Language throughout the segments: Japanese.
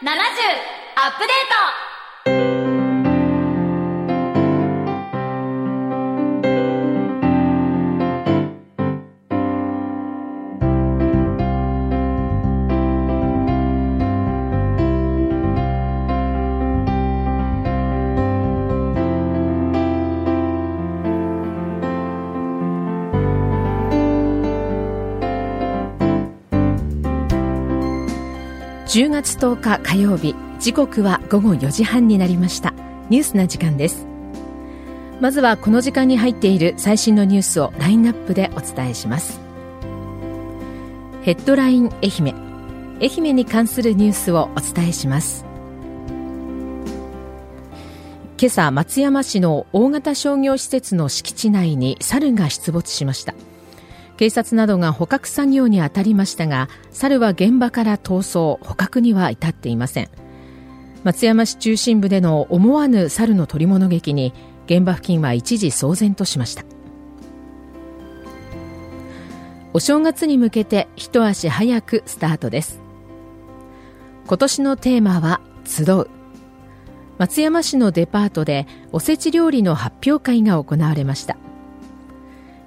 70アップデート。10月10日火曜日時刻は午後4時半になりました。ニュースな時間です。まずはこの時間に入っている最新のニュースをラインナップでお伝えします。ヘッドライン愛媛愛媛に関するニュースをお伝えします。今朝松山市の大型商業施設の敷地内に猿が出没しました。警察などが捕獲作業に当たりましたが猿は現場から逃走。捕獲には至っていません。松山市中心部での思わぬ猿の取り物劇に現場付近は一時騒然としました。お正月に向けて一足早くスタートです。今年のテーマは集う。松山市のデパートでおせち料理の発表会が行われました。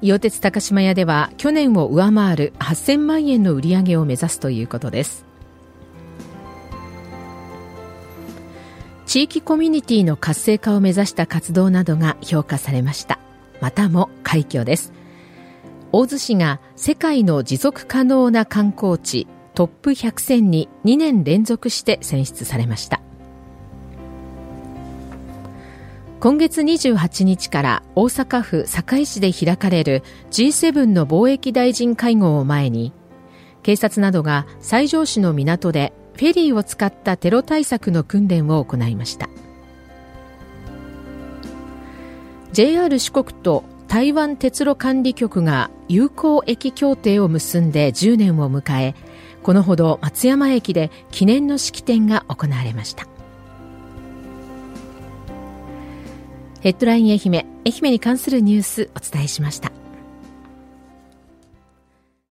伊予鉄高島屋では去年を上回る8000万円の売り上げを目指すということです。地域コミュニティの活性化を目指した活動などが評価されました。またも快挙です。大洲市が世界の持続可能な観光地トップ100選に2年連続して選出されました。今月28日から大阪府堺市で開かれる G7 の貿易大臣会合を前に警察などが西条市の港でフェリーを使ったテロ対策の訓練を行いました。JR 四国と台湾鉄路管理局が友好駅協定を結んで10年を迎えこのほど松山駅で記念の式典が行われました。ヘッドライン愛媛愛媛に関するニュースお伝えしました。